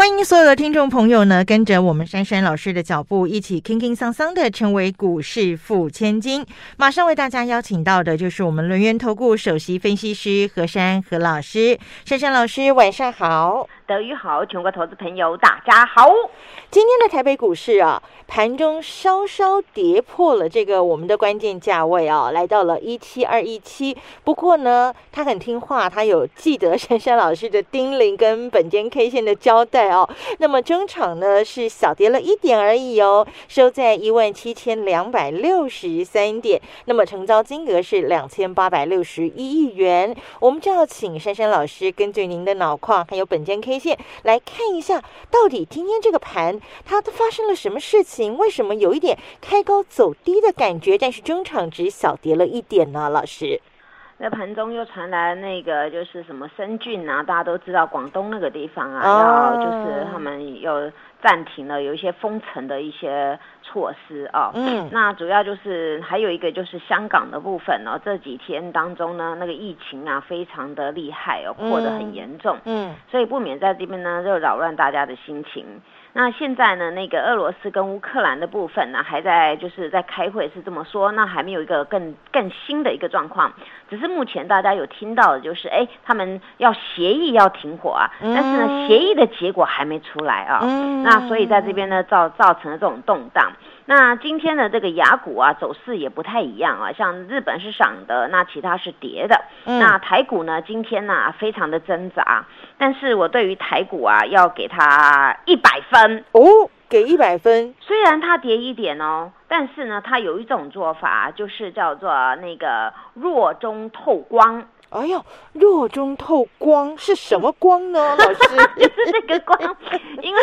欢迎所有的听众朋友呢，跟着我们珊珊老师的脚步，一起轻轻桑桑的成为股市富千金。马上为大家邀请到的就是我们轮源投顾首席分析师何珊何老师。珊珊老师，晚上好。德宇好，全国投资朋友大家好。今天的台北股市啊，盘中稍稍跌破了这个我们的关键价位啊，来到了一七二一七。不过呢，他很听话，他有记得珊珊老师的叮咛跟本间 K 线的交代哦。那么中场呢是小跌了一点而已哦，收在一万七千两百六十三点。那么成交金额是两千八百六十一亿元。我们就要请珊珊老师根据您的脑况还有本间 K。线来看一下，到底今天这个盘它发生了什么事情？为什么有一点开高走低的感觉？但是中场只小跌了一点呢？老师，那盘中又传来那个就是什么深圳啊，大家都知道广东那个地方啊，要就是他们又暂停了，有一些封城的一些措施啊。嗯，那主要就是还有一个就是香港的部分哦，这几天当中呢，那个疫情啊非常的厉害哦，扩得很严重。嗯，所以不免在这边呢就扰乱大家的心情。那现在呢，那个俄罗斯跟乌克兰的部分呢，还在就是在开会，是这么说。那还没有一个更更新的一个状况，只是目前大家有听到的就是，哎，他们要协议要停火啊，但是呢，协议的结果还没出来啊。那所以在这边呢，造造成了这种动荡。那今天的这个雅股啊，走势也不太一样啊，像日本是涨的，那其他是跌的。那台股呢，今天呢，非常的挣扎。但是我对于台股啊，要给它一百分哦，给一百分。虽然它跌一点哦，但是呢，它有一种做法，就是叫做那个弱中透光。哎呦，弱中透光是什么光呢？老师，就是那个光，因为。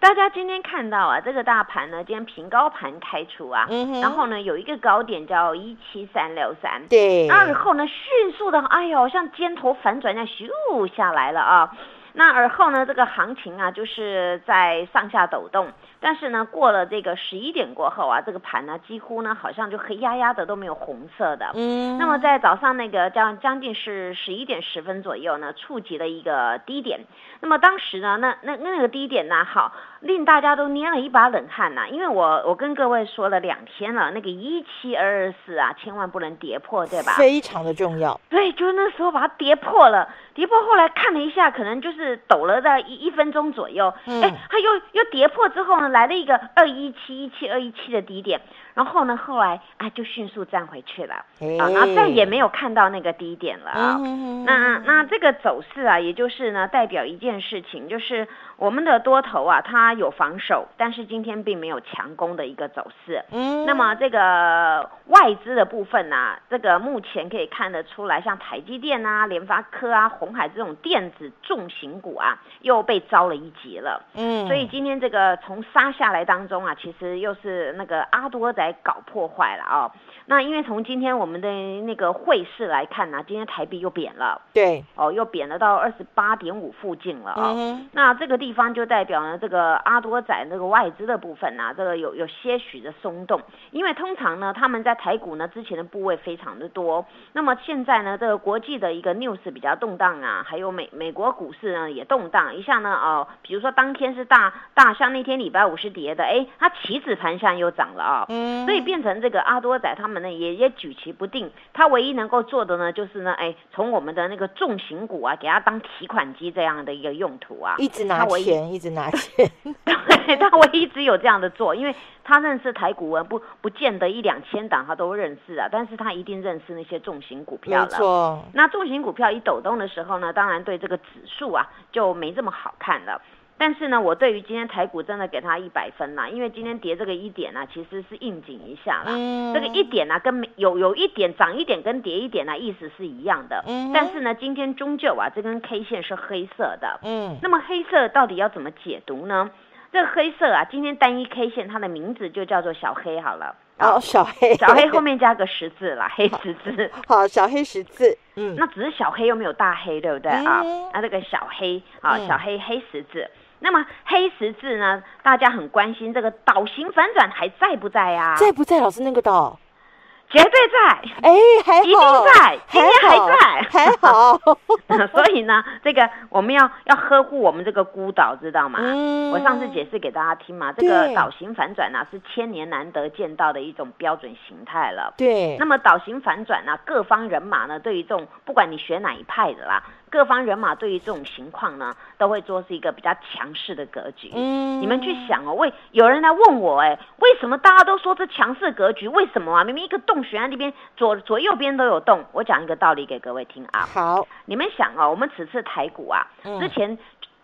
大家今天看到啊，这个大盘呢，今天平高盘开出啊，然后呢有一个高点叫一七三六三，对，而后呢迅速的，哎呦，像尖头反转一样咻下来了啊，那而后呢这个行情啊就是在上下抖动。但是呢，过了这个十一点过后啊，这个盘呢几乎呢好像就黑压压的都没有红色的。嗯。那么在早上那个将将近是十一点十分左右呢，触及了一个低点。那么当时呢，那那那个低点呢，好令大家都捏了一把冷汗呐，因为我我跟各位说了两天了，那个一七二二四啊，千万不能跌破，对吧？非常的重要。对，就是那时候把它跌破了，跌破后来看了一下，可能就是抖了在一一分钟左右。嗯。哎，它又又跌破之后呢？来了一个二一七一七二一七的低点，然后呢，后来啊就迅速站回去了啊，然后再也没有看到那个低点了啊。那那这个走势啊，也就是呢代表一件事情，就是我们的多头啊，它有防守，但是今天并没有强攻的一个走势。嗯，那么这个外资的部分呢，这个目前可以看得出来，像台积电啊、联发科啊、红海这种电子重型股啊，又被遭了一劫了。嗯，所以今天这个从杀下来当中啊，其实又是那个阿多仔搞破坏了啊。那因为从今天我们的那个汇市来看呢，今天台币又贬了，对，哦，又贬了到二十八点五附近了啊。那这个地方就代表呢，这个阿多仔那个外资的部分呢，这个有有些许的松动。因为通常呢，他们在台股呢之前的部位非常的多，那么现在呢，这个国际的一个 news 比较动荡啊，还有美美国股市呢也动荡一下呢，哦，比如说当天是大大像那天礼拜五是跌的，哎，它期指盘上又涨了啊，嗯，所以变成这个阿多仔他们。那也也举棋不定，他唯一能够做的呢，就是呢，哎，从我们的那个重型股啊，给他当提款机这样的一个用途啊，一直拿钱，一直拿 钱，对，他唯一只有这样的做，因为他认识台股文，不不见得一两千档他都认识啊，但是他一定认识那些重型股票了。没错，那重型股票一抖动的时候呢，当然对这个指数啊就没这么好看了。但是呢，我对于今天台股真的给它一百分啦，因为今天跌这个一点呢，其实是应景一下啦。嗯这个一点呢，跟有有一点涨一点跟跌一点呢，意思是一样的。嗯。但是呢，今天终究啊，这根 K 线是黑色的。嗯。那么黑色到底要怎么解读呢？这个黑色啊，今天单一 K 线它的名字就叫做小黑好了。哦，小黑，小黑后面加个十字啦，黑十字。好，小黑十字。嗯，那只是小黑又没有大黑，对不对啊？那这个小黑啊，小黑黑十字。那么黑十字呢？大家很关心这个岛型反转还在不在呀？在不在？老师那个岛。绝对在，哎，还好，一定在，今天还在，还好。所以呢，这个我们要要呵护我们这个孤岛，知道吗？嗯。我上次解释给大家听嘛，这个岛型反转呢是千年难得见到的一种标准形态了。对。那么岛型反转呢，各方人马呢对于这种，不管你学哪一派的啦。各方人马对于这种情况呢，都会做是一个比较强势的格局。嗯，你们去想哦，为有人来问我，哎，为什么大家都说这强势格局？为什么啊？明明一个洞悬在那边，左左右边都有洞。我讲一个道理给各位听啊。好，你们想哦，我们此次台股啊，之前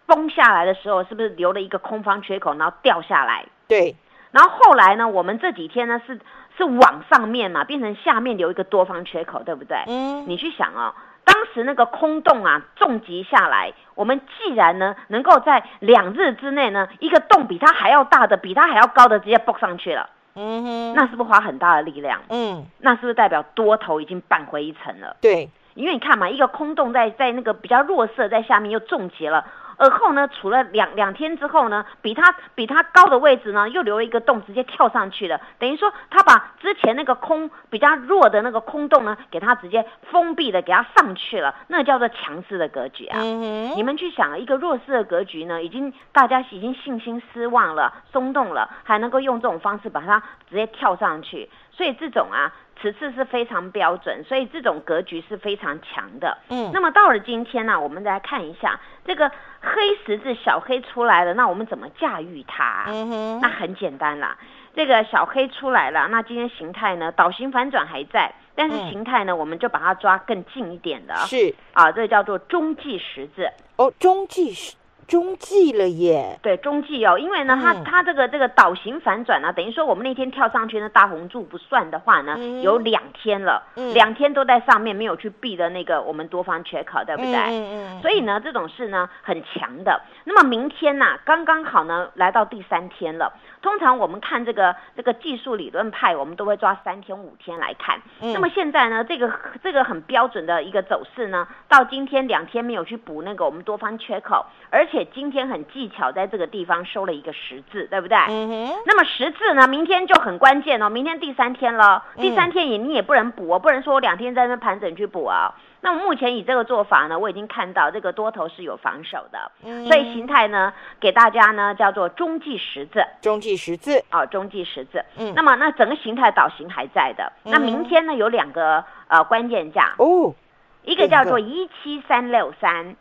崩下来的时候，是不是留了一个空方缺口，然后掉下来？对。然后后来呢，我们这几天呢是是往上面嘛，变成下面留一个多方缺口，对不对？嗯。你去想哦。当时那个空洞啊，重击下来，我们既然呢能够在两日之内呢，一个洞比它还要大的，比它还要高的直接蹦上去了，嗯哼，那是不是花很大的力量？嗯，那是不是代表多头已经扳回一城了？对，因为你看嘛，一个空洞在在那个比较弱势在下面又重击了。而后呢，除了两两天之后呢，比它比它高的位置呢，又留了一个洞，直接跳上去了。等于说，它把之前那个空比较弱的那个空洞呢，给它直接封闭的，给它上去了。那叫做强势的格局啊！你们去想，一个弱势的格局呢，已经大家已经信心失望了，松动了，还能够用这种方式把它直接跳上去，所以这种啊。此次是非常标准，所以这种格局是非常强的。嗯，那么到了今天呢，我们再看一下这个黑十字小黑出来了，那我们怎么驾驭它？嗯哼，那很简单啦，这个小黑出来了，那今天形态呢，倒型反转还在，但是形态呢，我们就把它抓更近一点的。是啊，这叫做中继十字。哦，中继十。中继了耶，对，中继哦，因为呢，它它这个这个倒型反转呢，等于说我们那天跳上去那大红柱不算的话呢，有两天了，两天都在上面没有去避的那个我们多方缺口，对不对？嗯嗯。所以呢，这种事呢很强的。那么明天呢，刚刚好呢来到第三天了。通常我们看这个这个技术理论派，我们都会抓三天五天来看。那么现在呢，这个这个很标准的一个走势呢，到今天两天没有去补那个我们多方缺口，而且今天很技巧在这个地方收了一个十字，对不对？嗯哼。那么十字呢，明天就很关键哦，明天第三天了，第三天也你也不能补哦，不能说我两天在那盘整去补啊。那么目前以这个做法呢，我已经看到这个多头是有防守的，所以形态呢给大家呢叫做中继十字，中继十字啊，中继十字。嗯，那么那整个形态导型还在的。那明天呢有两个呃关键价哦，一个叫做一七三六三，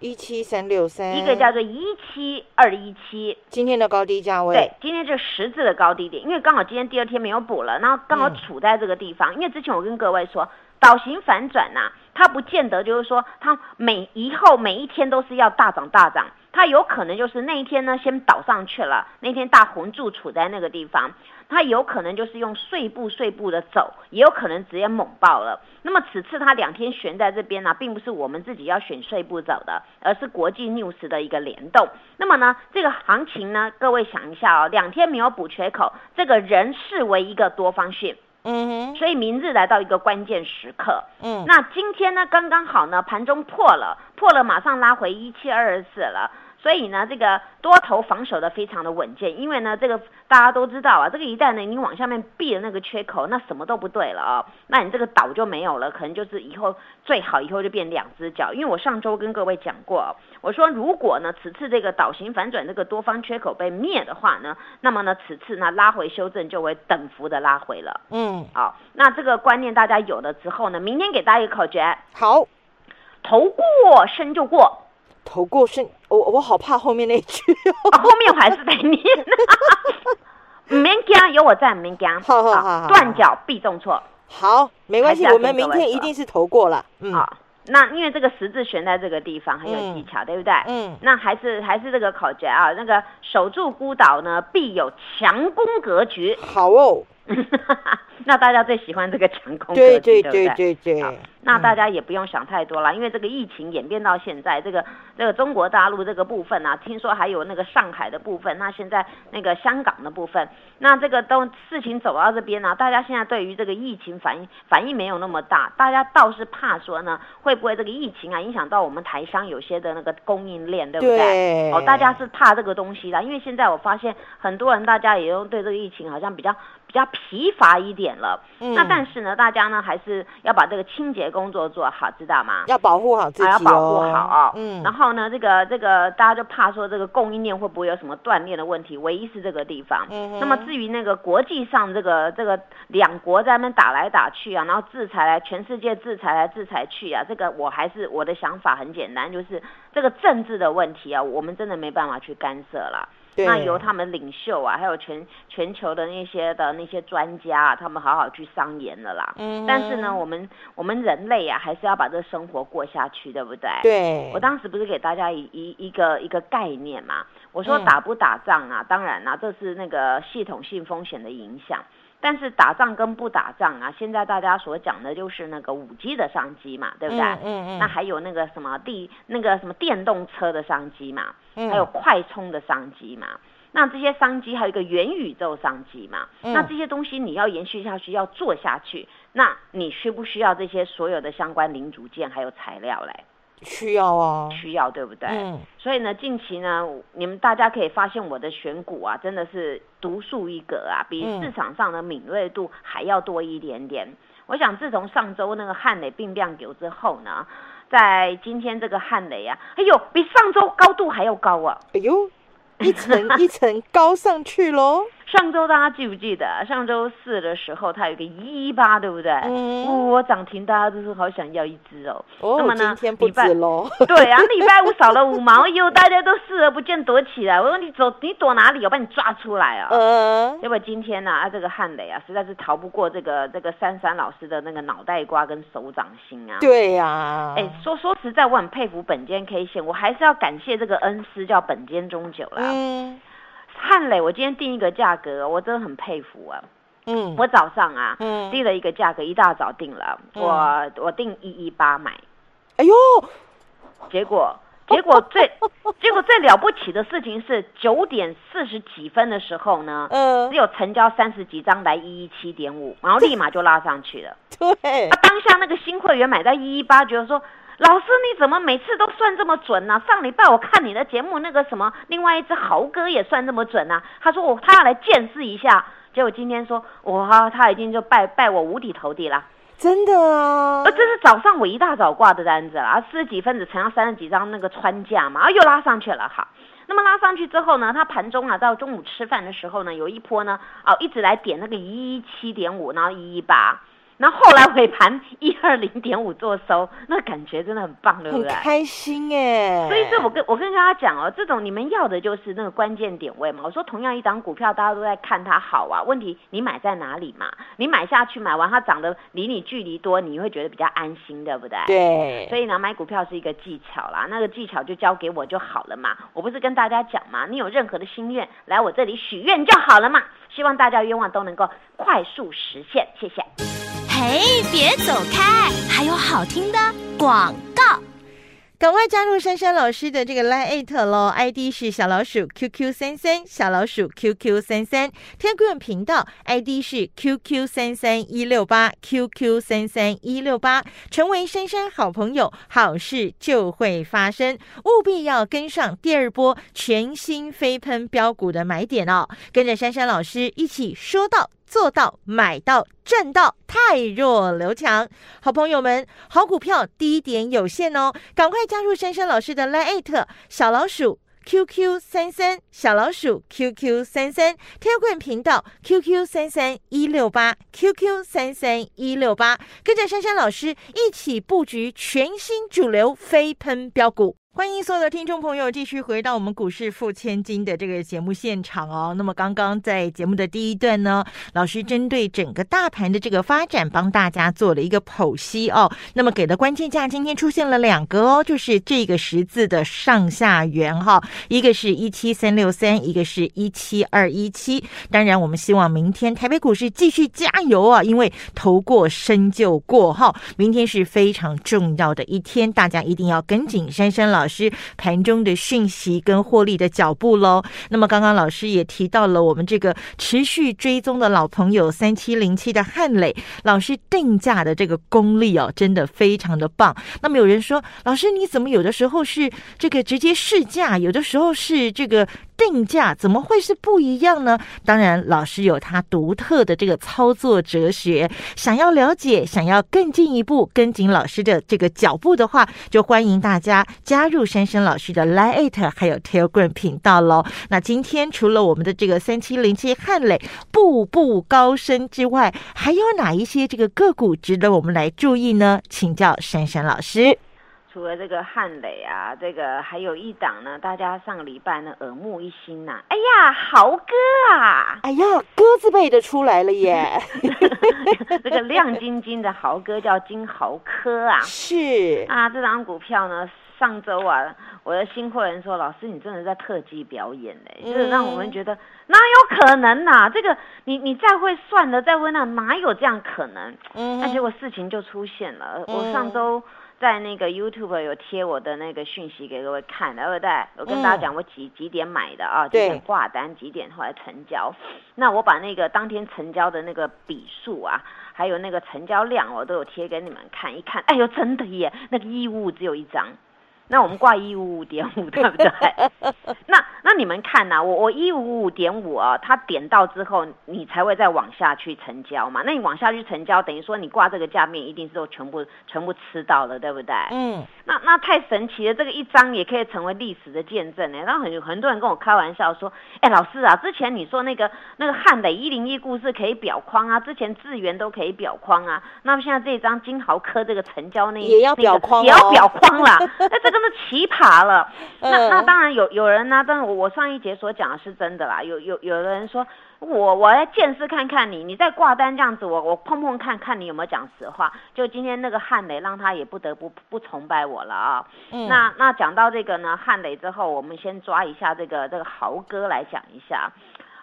一七三六三，一个叫做一七二一七。今天的高低价位，对，今天这十字的高低点，因为刚好今天第二天没有补了，然后刚好处在这个地方。因为之前我跟各位说。倒型反转呐，它不见得就是说它每以后每一天都是要大涨大涨，它有可能就是那一天呢先倒上去了，那天大红柱处在那个地方，它有可能就是用碎步碎步的走，也有可能直接猛爆了。那么此次它两天悬在这边呢，并不是我们自己要选碎步走的，而是国际 news 的一个联动。那么呢，这个行情呢，各位想一下哦，两天没有补缺口，这个人视为一个多方性。嗯哼，所以明日来到一个关键时刻。嗯，那今天呢，刚刚好呢，盘中破了，破了马上拉回一七二二四了。所以呢，这个多头防守的非常的稳健，因为呢，这个大家都知道啊，这个一旦呢你往下面闭了那个缺口，那什么都不对了啊，那你这个岛就没有了，可能就是以后最好以后就变两只脚。因为我上周跟各位讲过，我说如果呢此次这个岛型反转这个多方缺口被灭的话呢，那么呢此次呢拉回修正就会等幅的拉回了。嗯，好，那这个观念大家有了之后呢，明天给大家一个口诀，好，头过身就过。头过身，我我好怕后面那句，后面我还是得念。免惊，有我在，免惊。好好好，断脚必重挫。好，没关系，我们明天一定是头过了。好，那因为这个十字悬在这个地方很有技巧，对不对？嗯。那还是还是这个口诀啊，那个守住孤岛呢，必有强攻格局。好哦。那大家最喜欢这个强攻对对对对对对。那大家也不用想太多了，因为这个疫情演变到现在，这个这个中国大陆这个部分啊，听说还有那个上海的部分，那现在那个香港的部分，那这个都事情走到这边呢，大家现在对于这个疫情反应反应没有那么大，大家倒是怕说呢，会不会这个疫情啊影响到我们台商有些的那个供应链，对不对？哦，大家是怕这个东西的，因为现在我发现很多人大家也都对这个疫情好像比较。比较疲乏一点了，嗯那但是呢，大家呢还是要把这个清洁工作做好，知道吗？要保护好自己，要保护好。嗯，然后呢，这个这个大家就怕说这个供应链会不会有什么断裂的问题？唯一是这个地方。嗯那么至于那个国际上这个这个两国在那边打来打去啊，然后制裁来全世界制裁来制裁去啊，这个我还是我的想法很简单，就是这个政治的问题啊，我们真的没办法去干涉了。那由他们领袖啊，还有全全球的那些的那些专家啊，他们好好去商言了啦。嗯。但是呢，我们我们人类啊，还是要把这个生活过下去，对不对？对。我当时不是给大家一一一个一个概念嘛？我说打不打仗啊？当然啦，这是那个系统性风险的影响。但是打仗跟不打仗啊，现在大家所讲的就是那个五 G 的商机嘛，对不对？嗯嗯。那还有那个什么地那个什么电动车的商机嘛，还有快充的商机嘛。那这些商机还有一个元宇宙商机嘛？那这些东西你要延续下去，要做下去，那你需不需要这些所有的相关零组件还有材料嘞？需要啊，需要对不对？嗯。所以呢，近期呢，你们大家可以发现我的选股啊，真的是独树一格啊，比市场上的敏锐度还要多一点点。我想自从上周那个汉雷并量九之后呢，在今天这个汉雷啊，哎呦，比上周高度还要高啊！哎呦。一层一层高上去喽。上周大家记不记得？上周四的时候，它有个一八，对不对？嗯。我涨停，大家都是好想要一只哦。哦。那么呢？今天不止喽。对啊，礼拜五少了五毛，哟，大家都视而不见躲起来。我说你走，你躲哪里？我把你抓出来啊！嗯。因为今天呢，啊，这个汉雷啊，实在是逃不过这个这个珊珊老师的那个脑袋瓜跟手掌心啊。对呀。哎，说说实在，我很佩服本间 K 线，我还是要感谢这个恩师叫本间中久啦。嗯。汉磊，我今天定一个价格，我真的很佩服啊。嗯，我早上啊，嗯，定了一个价格，一大早定了，我我定一一八买。哎呦，结果结果最 结果最了不起的事情是九点四十几分的时候呢，嗯，只有成交三十几张来一一七点五，然后立马就拉上去了。对，啊，当下那个新会员买在一一八，觉得说。老师，你怎么每次都算这么准呢？上礼拜我看你的节目，那个什么，另外一只豪哥也算这么准呢。他说我他要来见识一下，结果今天说哇，他已经就拜拜我五体投地了。真的啊？呃，这是早上我一大早挂的单子了，四十几分子乘上三十几张那个穿价嘛，啊，又拉上去了哈。那么拉上去之后呢，它盘中啊到中午吃饭的时候呢，有一波呢，哦，一直来点那个一七点五，然后一一八。那后来尾盘一二零点五做收，那感觉真的很棒，对不对？很开心哎！所以这我跟我跟大家讲哦，这种你们要的就是那个关键点位嘛。我说同样一档股票，大家都在看它好啊，问题你买在哪里嘛？你买下去买完它涨得离你距离多，你会觉得比较安心，对不对？对。所以呢，买股票是一个技巧啦，那个技巧就交给我就好了嘛。我不是跟大家讲嘛，你有任何的心愿来我这里许愿就好了嘛。希望大家愿望都能够快速实现，谢谢。嘿，别走开！还有好听的广告，赶快加入珊珊老师的这个 Line t 喽！ID 是小老鼠 QQ 三三，小老鼠 QQ 三三，Telegram 频道 ID 是 QQ 三三一六八 QQ 三三一六八，成为珊珊好朋友，好事就会发生，务必要跟上第二波全新飞喷标股的买点哦！跟着珊珊老师一起说到。做到买到赚到，太弱留强。好朋友们，好股票低点有限哦，赶快加入珊珊老师的 Line 小老鼠 QQ 三三小老鼠 QQ 三三 t e l g r a m 频道 QQ 三三一六八 QQ 三三一六八，跟着珊珊老师一起布局全新主流飞喷标股。欢迎所有的听众朋友继续回到我们股市付千金的这个节目现场哦。那么刚刚在节目的第一段呢，老师针对整个大盘的这个发展，帮大家做了一个剖析哦。那么给的关键价今天出现了两个哦，就是这个十字的上下缘哈，一个是一七三六三，一个是一七二一七。当然，我们希望明天台北股市继续加油啊，因为头过身就过哈，明天是非常重要的一天，大家一定要跟紧珊珊了。老师盘中的讯息跟获利的脚步喽。那么刚刚老师也提到了我们这个持续追踪的老朋友三七零七的汉磊老师定价的这个功力哦，真的非常的棒。那么有人说，老师你怎么有的时候是这个直接试价，有的时候是这个。定价怎么会是不一样呢？当然，老师有他独特的这个操作哲学。想要了解，想要更进一步跟紧老师的这个脚步的话，就欢迎大家加入珊珊老师的 Line 还有 Telegram 频道喽。那今天除了我们的这个三七零七汉磊步步高升之外，还有哪一些这个个股值得我们来注意呢？请教珊珊老师。除了这个汉磊啊，这个还有一档呢，大家上个礼拜呢耳目一新呐。哎呀，豪哥啊！哎呀，鸽子背的出来了耶！这个亮晶晶的豪哥叫金豪科啊。是啊，这张股票呢，上周啊，我的新会员说，老师你真的在特技表演嘞，就是让我们觉得哪有可能呐？这个你你再会算的，再会那哪有这样可能？嗯，那结果事情就出现了。我上周。在那个 YouTube 有贴我的那个讯息给各位看，对不对？我跟大家讲我几几点买的啊，几点挂单，几点后来成交。那我把那个当天成交的那个笔数啊，还有那个成交量，我都有贴给你们看一看。哎呦，真的耶，那个义务只有一张。那我们挂一五五点五，对不对？那那你们看呐，我我一五五点五啊，它点到之后，你才会再往下去成交嘛。那你往下去成交，等于说你挂这个价面，一定是都全部全部吃到了，对不对？嗯。那那太神奇了，这个一张也可以成为历史的见证呢。然后很很多人跟我开玩笑说，哎，老师啊，之前你说那个那个汉磊一零一故事可以表框啊，之前智源都可以表框啊，那么现在这张金豪科这个成交那也要表框，也要表框啦。那这个。真的奇葩了，那那当然有有人呢，但是我我上一节所讲的是真的啦。有有有的人说，我我来见识看看你，你再挂单这样子，我我碰碰看看你有没有讲实话。就今天那个汉雷，让他也不得不不崇拜我了啊。嗯那那讲到这个呢，汉雷之后，我们先抓一下这个这个豪哥来讲一下。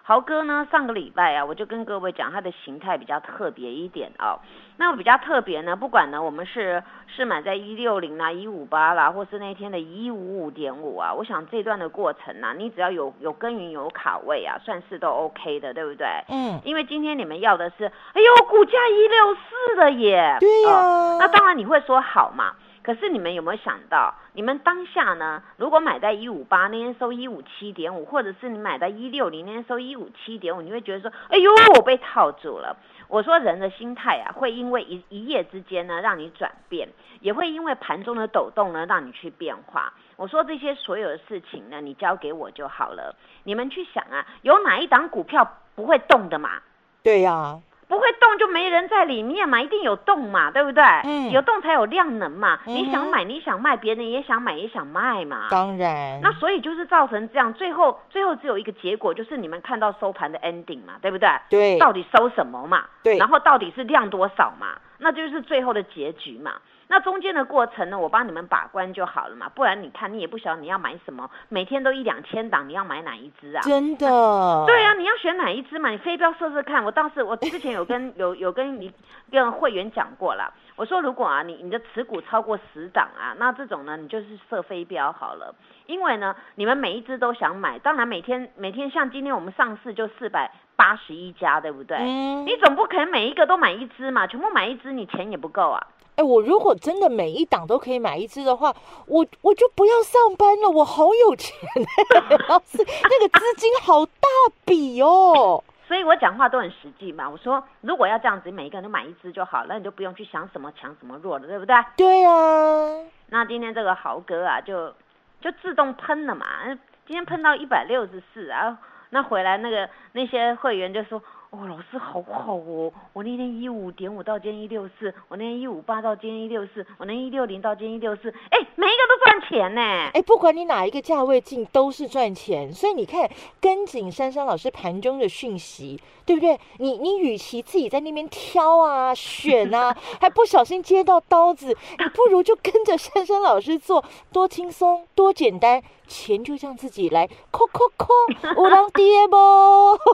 豪哥呢？上个礼拜啊，我就跟各位讲，它的形态比较特别一点哦。那比较特别呢，不管呢，我们是是买在一六零啦、一五八啦，或是那天的一五五点五啊，我想这段的过程呢，你只要有有耕耘有卡位啊，算是都 OK 的，对不对？嗯。因为今天你们要的是，哎呦，股价一六四的耶。对呀。那当然你会说好嘛。可是你们有没有想到，你们当下呢？如果买在一五八那天收一五七点五，或者是你买在一六零那天收一五七点五，你会觉得说，哎呦，我被套住了。我说人的心态啊，会因为一一夜之间呢，让你转变，也会因为盘中的抖动呢，让你去变化。我说这些所有的事情呢，你交给我就好了。你们去想啊，有哪一档股票不会动的嘛？对呀。不会动就没人在里面嘛，一定有动嘛，对不对？嗯，有动才有量能嘛。你想买，你想卖，别人也想买，也想卖嘛。当然。那所以就是造成这样，最后最后只有一个结果，就是你们看到收盘的 ending 嘛，对不对？对。到底收什么嘛？对。然后到底是量多少嘛？那就是最后的结局嘛。那中间的过程呢，我帮你们把关就好了嘛，不然你看你也不晓得你要买什么，每天都一两千档，你要买哪一只啊？真的？对啊，你要选哪一只嘛？你飞镖试试看。我当时我之前有跟 有有跟你跟会员讲过了，我说如果啊你你的持股超过十档啊，那这种呢你就是设飞镖好了，因为呢你们每一只都想买，当然每天每天像今天我们上市就四百八十一家，对不对？嗯。你总不可能每一个都买一只嘛，全部买一只你钱也不够啊。哎，我如果真的每一档都可以买一只的话，我我就不要上班了，我好有钱，那个资金好大笔哦。所以我讲话都很实际嘛。我说，如果要这样子，每一个人都买一只就好，那你就不用去想什么强什么弱了，对不对？对啊。那今天这个豪哥啊，就就自动喷了嘛。今天喷到一百六十四啊，那回来那个那些会员就说。哦，老师好好哦！我那天一五点五到今天一六四，我那天一五八到今天一六四，我那一六零到今天一六四，哎，每一个都赚赚钱呢。哎，不管你哪一个价位进，都是赚钱。所以你看，跟紧珊珊老师盘中的讯息，对不对？你你与其自己在那边挑啊、选啊，还不小心接到刀子，你不如就跟着珊珊老师做，多轻松，多简单。钱就这样自己来，扣扣扣，我让爹不？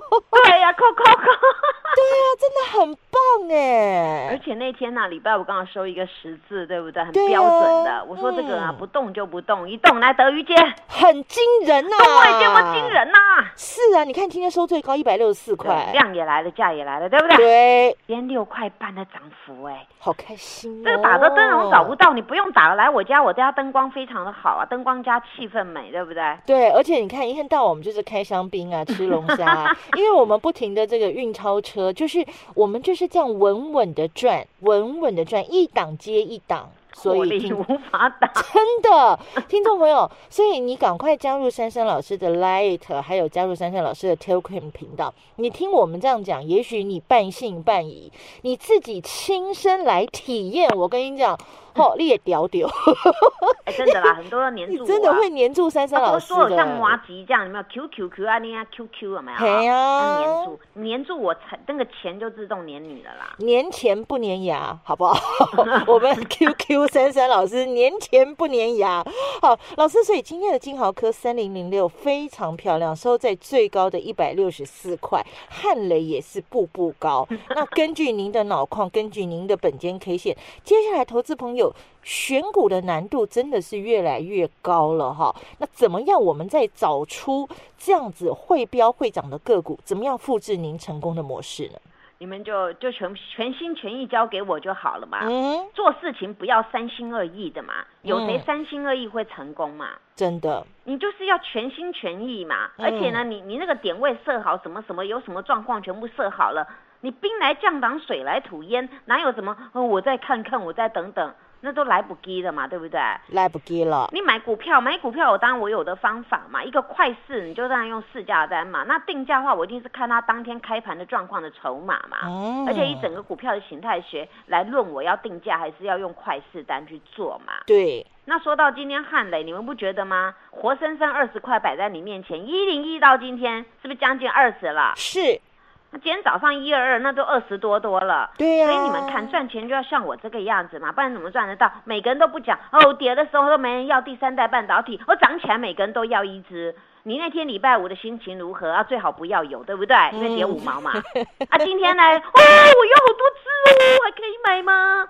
对呀，扣扣扣。对呀，真的很棒哎！而且那天呢，礼拜五刚好收一个十字，对不对？很标准的。我说这个啊，不动就不动，一动来德瑜街，很惊人呐！动外见过惊人呐！是啊，你看今天收最高一百六十四块，量也来了，价也来了，对不对？对，今天六块半的涨幅，哎，好开心。这个打的灯笼找不到，你不用打了，来我家，我家灯光非常的好啊，灯光加气氛美，对不对？对，而且你看一天到晚我们就是开香槟啊，吃龙虾，因为我们不停的这个运钞车。就是我们就是这样稳稳的转，稳稳的转，一档接一档，所以无法打。真的，听众朋友，所以你赶快加入珊珊老师的 Light，还有加入珊珊老师的 Telegram 频道。你听我们这样讲，也许你半信半疑，你自己亲身来体验。我跟你讲。哦，你也屌屌，哎，真的啦，很多黏住，真的会黏住珊珊老师的，像麻吉这样，有没有？QQQ 啊，你啊，QQ 有没有？对啊，黏住，黏住我，那个钱就自动黏你了啦。粘钱不粘牙，好不好？我们 QQ 珊珊老师粘钱不粘牙。好，老师，所以今天的金豪科三零零六非常漂亮，收在最高的一百六十四块，汉雷也是步步高。那根据您的脑矿，根据您的本间 K 线，接下来投资朋友。选股的难度真的是越来越高了哈，那怎么样？我们再找出这样子会标会涨的个股，怎么样复制您成功的模式呢？你们就就全全心全意交给我就好了嘛。嗯，做事情不要三心二意的嘛。有谁三心二意会成功嘛？真的，你就是要全心全意嘛。而且呢，你你那个点位设好，什么什么有什么状况全部设好了，你兵来将挡，水来土掩，哪有什么？我再看看，我再等等。那都来不及了嘛，对不对？来不及了。你买股票，买股票，我当然我有的方法嘛。一个快市，你就当然用市价单嘛。那定价的话，我一定是看它当天开盘的状况的筹码嘛。哦。而且以整个股票的形态学来论，我要定价还是要用快市单去做嘛。对。那说到今天汉雷，你们不觉得吗？活生生二十块摆在你面前，一零一到今天是不是将近二十了？是。那今天早上一二二，那都二十多多了。对呀。所以你们看赚钱就要像我这个样子嘛，不然怎么赚得到？每个人都不讲哦，跌的时候都没人要第三代半导体，哦涨起来每个人都要一只。你那天礼拜五的心情如何啊？最好不要有，对不对？因为跌五毛嘛。啊，今天呢？哦，我有好多只哦，还可以买吗？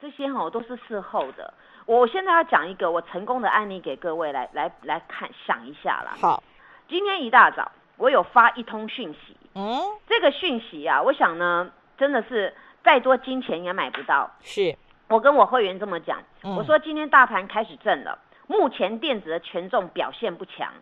这些哦都是事后的。我现在要讲一个我成功的案例给各位来来来看想一下啦。好，今天一大早我有发一通讯息。嗯，这个讯息啊，我想呢，真的是再多金钱也买不到。是。我跟我会员这么讲，我说今天大盘开始震了，目前电子的权重表现不强，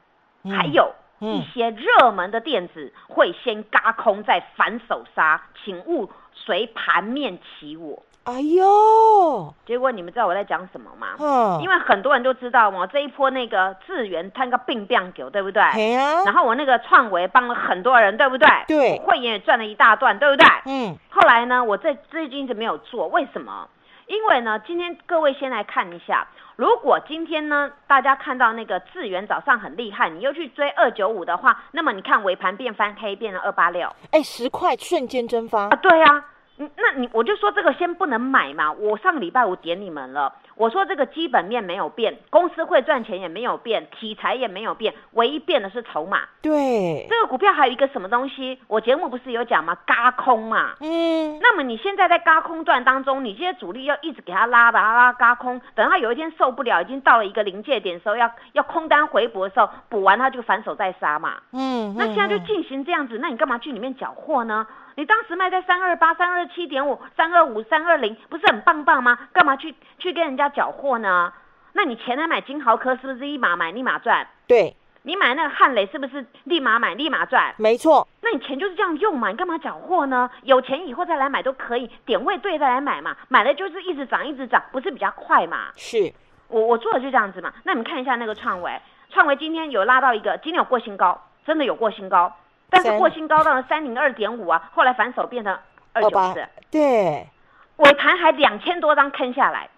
还有一些热门的电子会先嘎空再反手杀，请勿随盘面起我。哎呦！结果你们知道我在讲什么吗？嗯，因为很多人都知道我这一波那个智源摊个病病狗，对不对？对呀。然后我那个创维帮了很多人，对不对？对。会员也赚了一大段，对不对？嗯。后来呢，我这最近一直没有做，为什么？因为呢，今天各位先来看一下，如果今天呢，大家看到那个智源早上很厉害，你又去追二九五的话，那么你看尾盘变翻黑，变了二八六，哎，十块瞬间蒸发啊！对呀。嗯，嗯那你我就说这个先不能买嘛。我上个礼拜五点你们了，我说这个基本面没有变，公司会赚钱也没有变，题材也没有变，唯一变的是筹码。对，这个股票还有一个什么东西？我节目不是有讲吗？嘎空嘛。嗯。那么你现在在嘎空段当中，你这些主力要一直给他拉的拉嘎空，等他有一天受不了，已经到了一个临界点的时候，要要空单回补的时候，补完他就反手再杀嘛。嗯。那现在就进行这样子，那你干嘛去里面缴货呢？你当时卖在三二八、三二七点五、三二五、三二零，不是很棒棒吗？干嘛去去跟人家缴货呢？那你前来买金豪科是不是立马买立马赚？对，你买那个汉雷是不是立马买立马赚？没错。那你钱就是这样用嘛？你干嘛缴货呢？有钱以后再来买都可以，点位对再来买嘛。买了就是一直涨一直涨，不是比较快嘛？是，我我做的就这样子嘛。那你们看一下那个创维，创维今天有拉到一个，今天有过新高，真的有过新高。但是过新高到了三零二点五啊，后来反手变成二九四，对，尾盘还两千多张坑下来，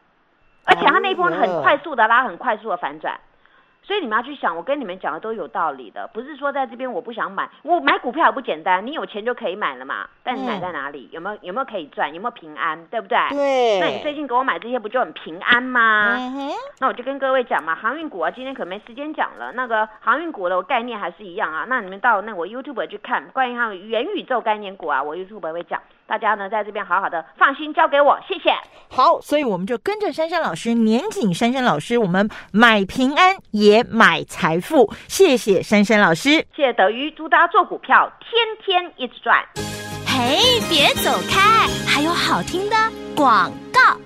而且它那一波很快速的拉，很快速的反转。所以你们要去想，我跟你们讲的都有道理的，不是说在这边我不想买，我买股票也不简单，你有钱就可以买了嘛。但你买在哪里？有没有有没有可以赚？有没有平安？对不对？对。那你最近给我买这些不就很平安吗？那我就跟各位讲嘛，航运股啊，今天可没时间讲了。那个航运股的概念还是一样啊。那你们到那我 YouTube 去看关于他们元宇宙概念股啊，我 YouTube 会讲。大家呢在这边好好的放心交给我，谢谢。好，所以我们就跟着珊珊老师，年景珊珊老师，我们买平安也买财富。谢谢珊珊老师，谢谢德瑜，祝大家做股票天天一直赚。嘿，别走开，还有好听的广告。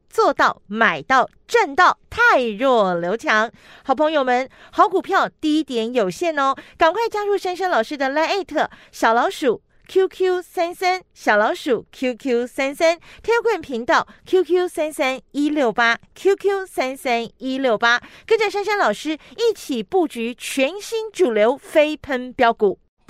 做到买到赚到，太弱留强。好朋友们，好股票低点有限哦，赶快加入珊珊老师的 Line 小老鼠 QQ 三三小老鼠 QQ 三三 Telegram 频道 QQ 三三一六八 QQ 三三一六八，跟着珊珊老师一起布局全新主流飞喷标股。